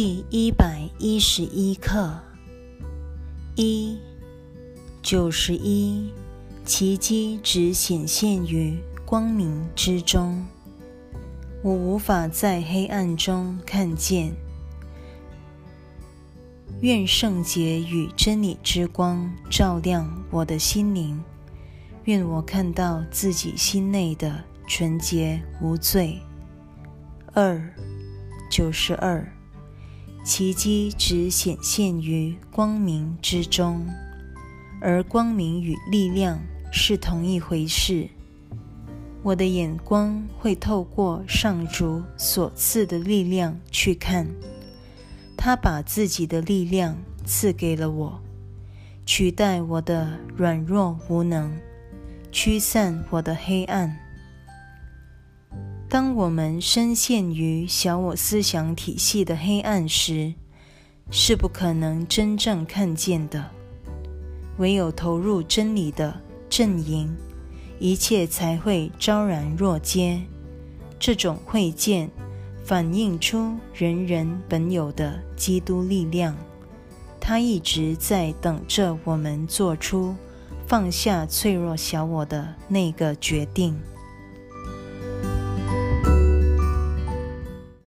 第一百一十一课：一九十一，奇迹只显现于光明之中。我无法在黑暗中看见。愿圣洁与真理之光照亮我的心灵。愿我看到自己心内的纯洁无罪。二九十二，奇迹只显现于光明之中，而光明与力量是同一回事。我的眼光会透过上主所赐的力量去看，他把自己的力量赐给了我，取代我的软弱无能，驱散我的黑暗。当我们深陷于小我思想体系的黑暗时，是不可能真正看见的。唯有投入真理的阵营。一切才会昭然若揭。这种会见反映出人人本有的基督力量，它一直在等着我们做出放下脆弱小我的那个决定。